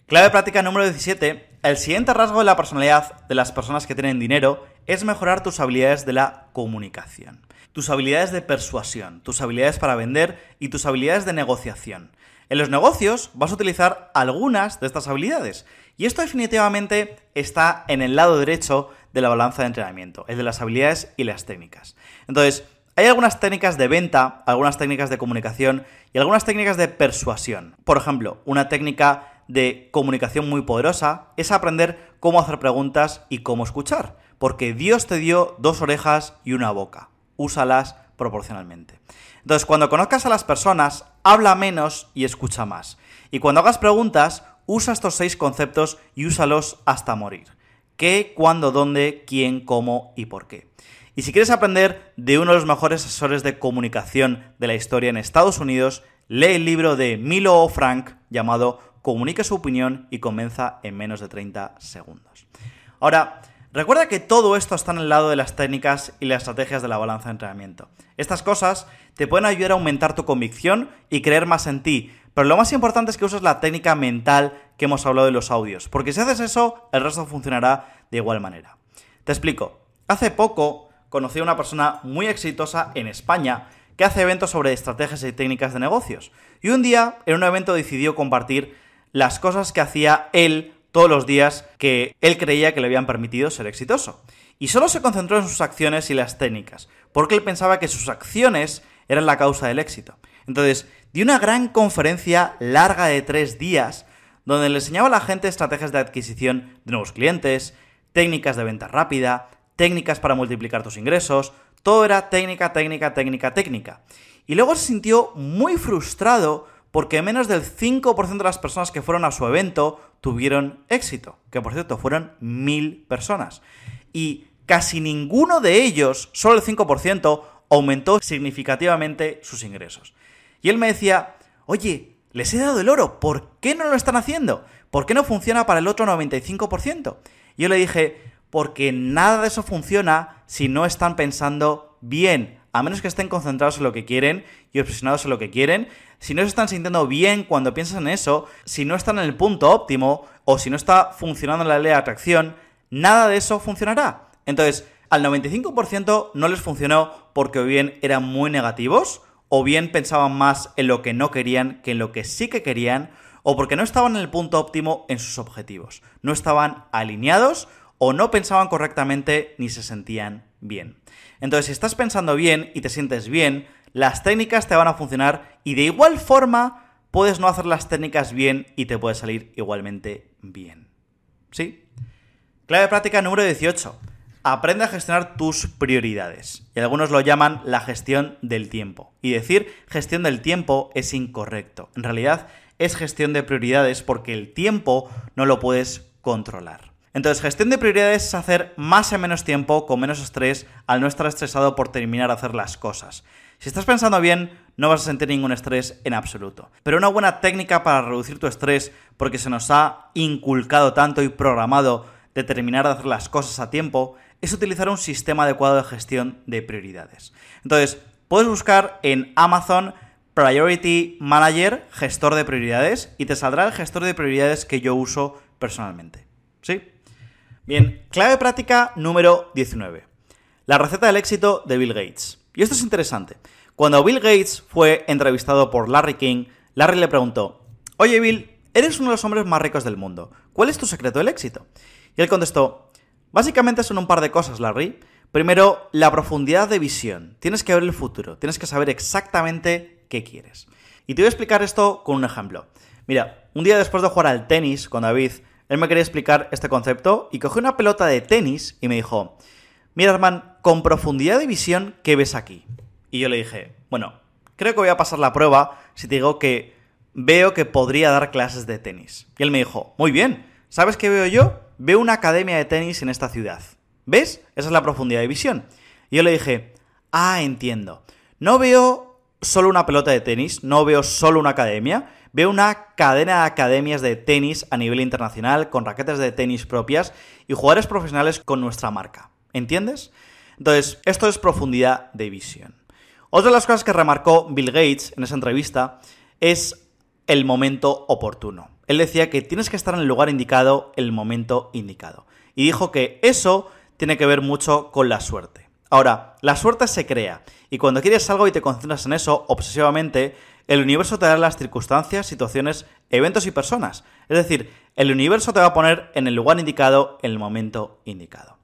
Clave práctica número 17. El siguiente rasgo de la personalidad de las personas que tienen dinero es mejorar tus habilidades de la comunicación tus habilidades de persuasión, tus habilidades para vender y tus habilidades de negociación. En los negocios vas a utilizar algunas de estas habilidades y esto definitivamente está en el lado derecho de la balanza de entrenamiento, el de las habilidades y las técnicas. Entonces, hay algunas técnicas de venta, algunas técnicas de comunicación y algunas técnicas de persuasión. Por ejemplo, una técnica de comunicación muy poderosa es aprender cómo hacer preguntas y cómo escuchar, porque Dios te dio dos orejas y una boca úsalas proporcionalmente. Entonces, cuando conozcas a las personas, habla menos y escucha más. Y cuando hagas preguntas, usa estos seis conceptos y úsalos hasta morir. ¿Qué, cuándo, dónde, quién, cómo y por qué? Y si quieres aprender de uno de los mejores asesores de comunicación de la historia en Estados Unidos, lee el libro de Milo Frank llamado Comunique su opinión y comienza en menos de 30 segundos. Ahora, Recuerda que todo esto está en el lado de las técnicas y las estrategias de la balanza de entrenamiento. Estas cosas te pueden ayudar a aumentar tu convicción y creer más en ti, pero lo más importante es que uses la técnica mental que hemos hablado de los audios, porque si haces eso, el resto funcionará de igual manera. Te explico. Hace poco conocí a una persona muy exitosa en España que hace eventos sobre estrategias y técnicas de negocios. Y un día, en un evento, decidió compartir las cosas que hacía él todos los días que él creía que le habían permitido ser exitoso. Y solo se concentró en sus acciones y las técnicas, porque él pensaba que sus acciones eran la causa del éxito. Entonces, dio una gran conferencia larga de tres días, donde le enseñaba a la gente estrategias de adquisición de nuevos clientes, técnicas de venta rápida, técnicas para multiplicar tus ingresos, todo era técnica, técnica, técnica, técnica. Y luego se sintió muy frustrado porque menos del 5% de las personas que fueron a su evento tuvieron éxito, que por cierto fueron mil personas. Y casi ninguno de ellos, solo el 5%, aumentó significativamente sus ingresos. Y él me decía, oye, les he dado el oro, ¿por qué no lo están haciendo? ¿Por qué no funciona para el otro 95%? Y yo le dije, porque nada de eso funciona si no están pensando bien, a menos que estén concentrados en lo que quieren y obsesionados en lo que quieren, si no se están sintiendo bien cuando piensas en eso, si no están en el punto óptimo o si no está funcionando la ley de atracción, nada de eso funcionará. Entonces, al 95% no les funcionó porque o bien eran muy negativos, o bien pensaban más en lo que no querían que en lo que sí que querían, o porque no estaban en el punto óptimo en sus objetivos. No estaban alineados o no pensaban correctamente ni se sentían bien. Entonces, si estás pensando bien y te sientes bien, las técnicas te van a funcionar y de igual forma puedes no hacer las técnicas bien y te puede salir igualmente bien. ¿Sí? Clave práctica número 18. Aprende a gestionar tus prioridades. Y algunos lo llaman la gestión del tiempo. Y decir gestión del tiempo es incorrecto. En realidad es gestión de prioridades porque el tiempo no lo puedes controlar. Entonces, gestión de prioridades es hacer más en menos tiempo, con menos estrés, al no estar estresado por terminar de hacer las cosas. Si estás pensando bien, no vas a sentir ningún estrés en absoluto. Pero una buena técnica para reducir tu estrés, porque se nos ha inculcado tanto y programado de terminar de hacer las cosas a tiempo, es utilizar un sistema adecuado de gestión de prioridades. Entonces, puedes buscar en Amazon Priority Manager, gestor de prioridades, y te saldrá el gestor de prioridades que yo uso personalmente. ¿Sí? Bien, clave práctica número 19. La receta del éxito de Bill Gates. Y esto es interesante. Cuando Bill Gates fue entrevistado por Larry King, Larry le preguntó, Oye Bill, eres uno de los hombres más ricos del mundo. ¿Cuál es tu secreto del éxito? Y él contestó, básicamente son un par de cosas, Larry. Primero, la profundidad de visión. Tienes que ver el futuro, tienes que saber exactamente qué quieres. Y te voy a explicar esto con un ejemplo. Mira, un día después de jugar al tenis con David, él me quería explicar este concepto y cogió una pelota de tenis y me dijo, mira hermano, con profundidad de visión, ¿qué ves aquí? Y yo le dije, bueno, creo que voy a pasar la prueba si te digo que veo que podría dar clases de tenis. Y él me dijo, muy bien, ¿sabes qué veo yo? Veo una academia de tenis en esta ciudad. ¿Ves? Esa es la profundidad de visión. Y yo le dije, ah, entiendo. No veo solo una pelota de tenis, no veo solo una academia, Veo una cadena de academias de tenis a nivel internacional, con raquetas de tenis propias y jugadores profesionales con nuestra marca. ¿Entiendes? Entonces, esto es profundidad de visión. Otra de las cosas que remarcó Bill Gates en esa entrevista es el momento oportuno. Él decía que tienes que estar en el lugar indicado, el momento indicado. Y dijo que eso tiene que ver mucho con la suerte. Ahora, la suerte se crea, y cuando quieres algo y te concentras en eso obsesivamente, el universo te da las circunstancias, situaciones, eventos y personas. Es decir, el universo te va a poner en el lugar indicado, en el momento indicado.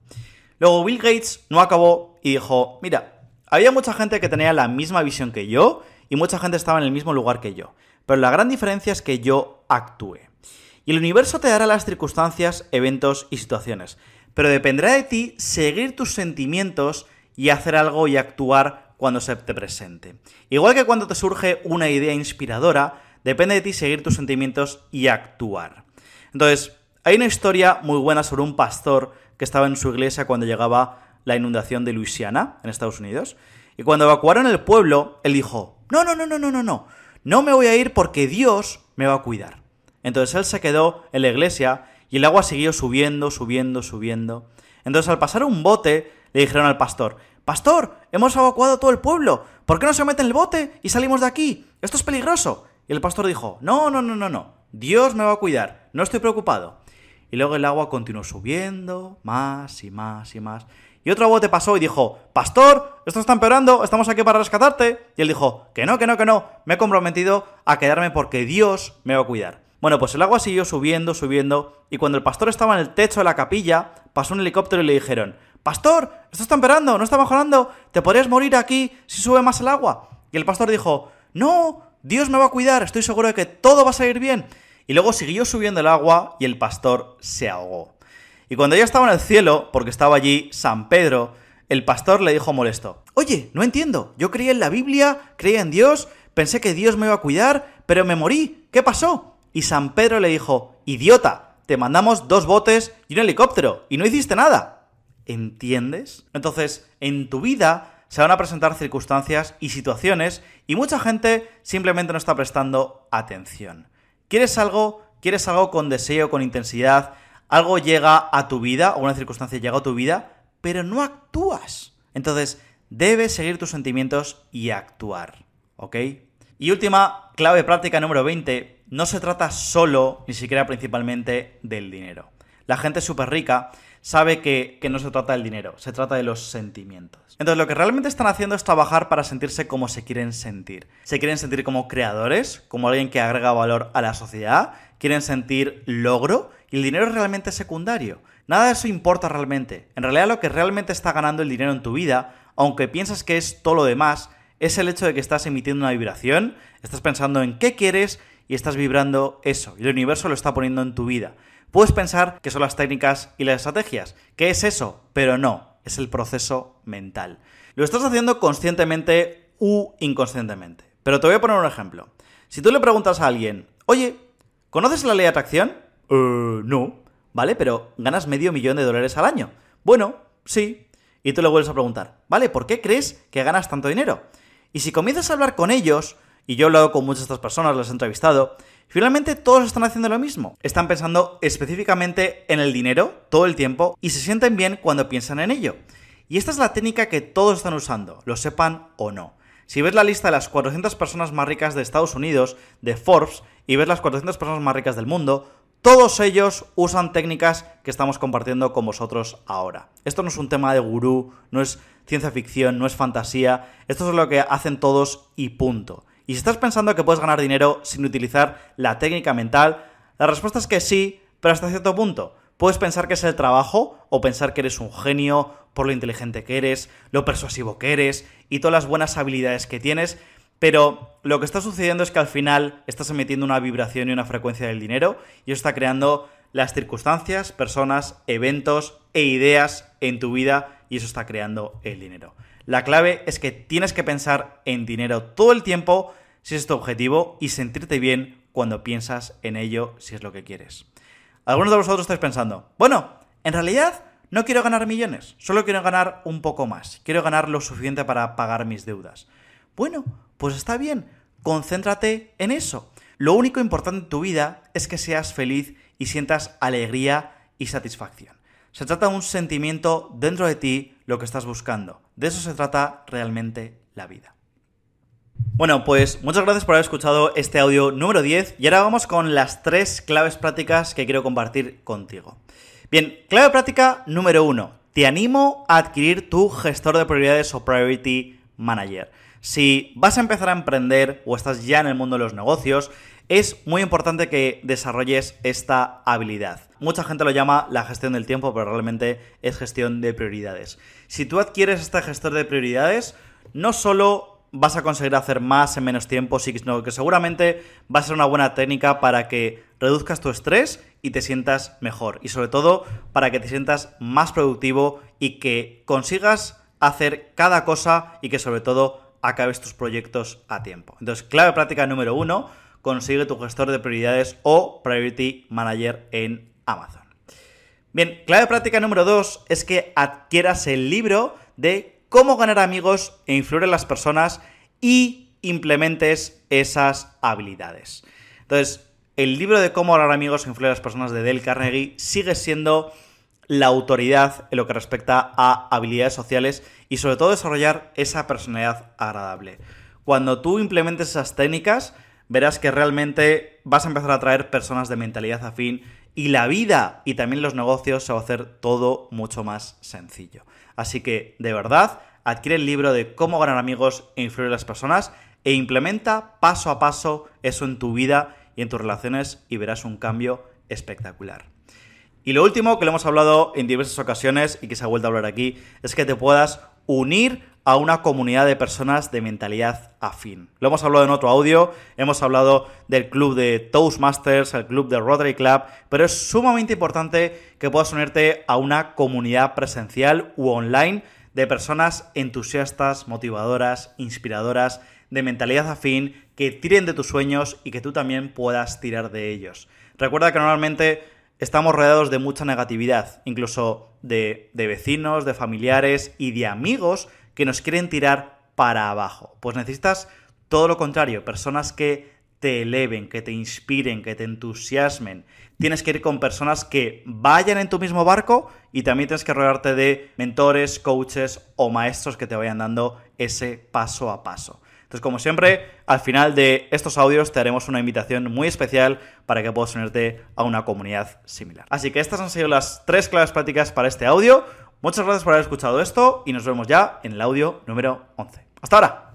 Luego Bill Gates no acabó y dijo, mira, había mucha gente que tenía la misma visión que yo y mucha gente estaba en el mismo lugar que yo. Pero la gran diferencia es que yo actúe. Y el universo te dará las circunstancias, eventos y situaciones. Pero dependerá de ti seguir tus sentimientos y hacer algo y actuar cuando se te presente. Igual que cuando te surge una idea inspiradora, depende de ti seguir tus sentimientos y actuar. Entonces, hay una historia muy buena sobre un pastor que estaba en su iglesia cuando llegaba la inundación de Luisiana, en Estados Unidos, y cuando evacuaron el pueblo, él dijo, no, no, no, no, no, no, no, no me voy a ir porque Dios me va a cuidar. Entonces él se quedó en la iglesia y el agua siguió subiendo, subiendo, subiendo. Entonces al pasar un bote, le dijeron al pastor, Pastor, hemos evacuado todo el pueblo. ¿Por qué no se mete en el bote y salimos de aquí? Esto es peligroso. Y el pastor dijo, no, no, no, no, no. Dios me va a cuidar. No estoy preocupado. Y luego el agua continuó subiendo, más y más y más. Y otro bote pasó y dijo, Pastor, esto está empeorando, estamos aquí para rescatarte. Y él dijo, que no, que no, que no, me he comprometido a quedarme porque Dios me va a cuidar. Bueno, pues el agua siguió subiendo, subiendo, y cuando el pastor estaba en el techo de la capilla, pasó un helicóptero y le dijeron, Pastor, esto está empeorando, no está mejorando, te podrías morir aquí si sube más el agua. Y el pastor dijo, no, Dios me va a cuidar, estoy seguro de que todo va a salir bien. Y luego siguió subiendo el agua y el pastor se ahogó. Y cuando ya estaba en el cielo, porque estaba allí San Pedro, el pastor le dijo molesto, oye, no entiendo, yo creía en la Biblia, creía en Dios, pensé que Dios me iba a cuidar, pero me morí, ¿qué pasó? Y San Pedro le dijo, idiota, te mandamos dos botes y un helicóptero, y no hiciste nada. ¿Entiendes? Entonces, en tu vida se van a presentar circunstancias y situaciones y mucha gente simplemente no está prestando atención. ¿Quieres algo? ¿Quieres algo con deseo, con intensidad? Algo llega a tu vida o una circunstancia llega a tu vida, pero no actúas. Entonces, debes seguir tus sentimientos y actuar. ¿Ok? Y última clave práctica número 20, no se trata solo, ni siquiera principalmente, del dinero. La gente súper rica sabe que, no se trata del dinero, se trata de los sentimientos. Entonces lo que realmente están haciendo es trabajar para sentirse como se quieren sentir. Se quieren sentir como creadores, como alguien que agrega valor a la sociedad, quieren sentir logro y el dinero es realmente secundario. Nada de eso importa realmente. En realidad lo que realmente está ganando el dinero en tu vida, aunque piensas que es todo lo demás, es el hecho de que estás emitiendo una vibración, estás pensando en qué quieres y estás vibrando eso. Y el universo lo está poniendo en tu vida. Puedes pensar que son las técnicas y las estrategias. ¿Qué es eso? Pero no, es el proceso mental. Lo estás haciendo conscientemente u inconscientemente. Pero te voy a poner un ejemplo. Si tú le preguntas a alguien, oye, ¿conoces la ley de atracción? Eh, no. ¿Vale? Pero ganas medio millón de dólares al año. Bueno, sí. Y tú le vuelves a preguntar, ¿vale? ¿Por qué crees que ganas tanto dinero? Y si comienzas a hablar con ellos, y yo he hablado con muchas de estas personas, las he entrevistado, Finalmente todos están haciendo lo mismo. Están pensando específicamente en el dinero todo el tiempo y se sienten bien cuando piensan en ello. Y esta es la técnica que todos están usando, lo sepan o no. Si ves la lista de las 400 personas más ricas de Estados Unidos, de Forbes, y ves las 400 personas más ricas del mundo, todos ellos usan técnicas que estamos compartiendo con vosotros ahora. Esto no es un tema de gurú, no es ciencia ficción, no es fantasía, esto es lo que hacen todos y punto. Y si estás pensando que puedes ganar dinero sin utilizar la técnica mental, la respuesta es que sí, pero hasta cierto punto. Puedes pensar que es el trabajo o pensar que eres un genio por lo inteligente que eres, lo persuasivo que eres y todas las buenas habilidades que tienes, pero lo que está sucediendo es que al final estás emitiendo una vibración y una frecuencia del dinero y eso está creando las circunstancias, personas, eventos e ideas en tu vida y eso está creando el dinero. La clave es que tienes que pensar en dinero todo el tiempo si es tu objetivo y sentirte bien cuando piensas en ello si es lo que quieres. Algunos de vosotros estáis pensando, bueno, en realidad no quiero ganar millones, solo quiero ganar un poco más, quiero ganar lo suficiente para pagar mis deudas. Bueno, pues está bien, concéntrate en eso. Lo único importante en tu vida es que seas feliz y sientas alegría y satisfacción. Se trata de un sentimiento dentro de ti lo que estás buscando. De eso se trata realmente la vida. Bueno, pues muchas gracias por haber escuchado este audio número 10 y ahora vamos con las tres claves prácticas que quiero compartir contigo. Bien, clave práctica número 1. Te animo a adquirir tu gestor de prioridades o Priority Manager. Si vas a empezar a emprender o estás ya en el mundo de los negocios, es muy importante que desarrolles esta habilidad. Mucha gente lo llama la gestión del tiempo, pero realmente es gestión de prioridades. Si tú adquieres este gestor de prioridades, no solo vas a conseguir hacer más en menos tiempo, sino que seguramente va a ser una buena técnica para que reduzcas tu estrés y te sientas mejor. Y sobre todo para que te sientas más productivo y que consigas hacer cada cosa y que sobre todo acabes tus proyectos a tiempo. Entonces, clave práctica número uno, consigue tu gestor de prioridades o Priority Manager en Amazon. Bien, clave práctica número dos es que adquieras el libro de cómo ganar amigos e influir en las personas y implementes esas habilidades. Entonces, el libro de cómo ganar amigos e influir en las personas de Dale Carnegie sigue siendo la autoridad en lo que respecta a habilidades sociales y sobre todo desarrollar esa personalidad agradable. Cuando tú implementes esas técnicas, verás que realmente vas a empezar a atraer personas de mentalidad afín y la vida y también los negocios se va a hacer todo mucho más sencillo. Así que, de verdad, adquiere el libro de cómo ganar amigos e influir en las personas e implementa paso a paso eso en tu vida y en tus relaciones y verás un cambio espectacular. Y lo último que le hemos hablado en diversas ocasiones y que se ha vuelto a hablar aquí es que te puedas unir a una comunidad de personas de mentalidad afín. Lo hemos hablado en otro audio, hemos hablado del club de Toastmasters, el club de Rotary Club, pero es sumamente importante que puedas unirte a una comunidad presencial u online de personas entusiastas, motivadoras, inspiradoras, de mentalidad afín, que tiren de tus sueños y que tú también puedas tirar de ellos. Recuerda que normalmente estamos rodeados de mucha negatividad, incluso de, de vecinos, de familiares y de amigos que nos quieren tirar para abajo. Pues necesitas todo lo contrario, personas que te eleven, que te inspiren, que te entusiasmen. Tienes que ir con personas que vayan en tu mismo barco y también tienes que rodearte de mentores, coaches o maestros que te vayan dando ese paso a paso. Entonces, como siempre, al final de estos audios te haremos una invitación muy especial para que puedas unirte a una comunidad similar. Así que estas han sido las tres claves prácticas para este audio. Muchas gracias por haber escuchado esto y nos vemos ya en el audio número 11. Hasta ahora.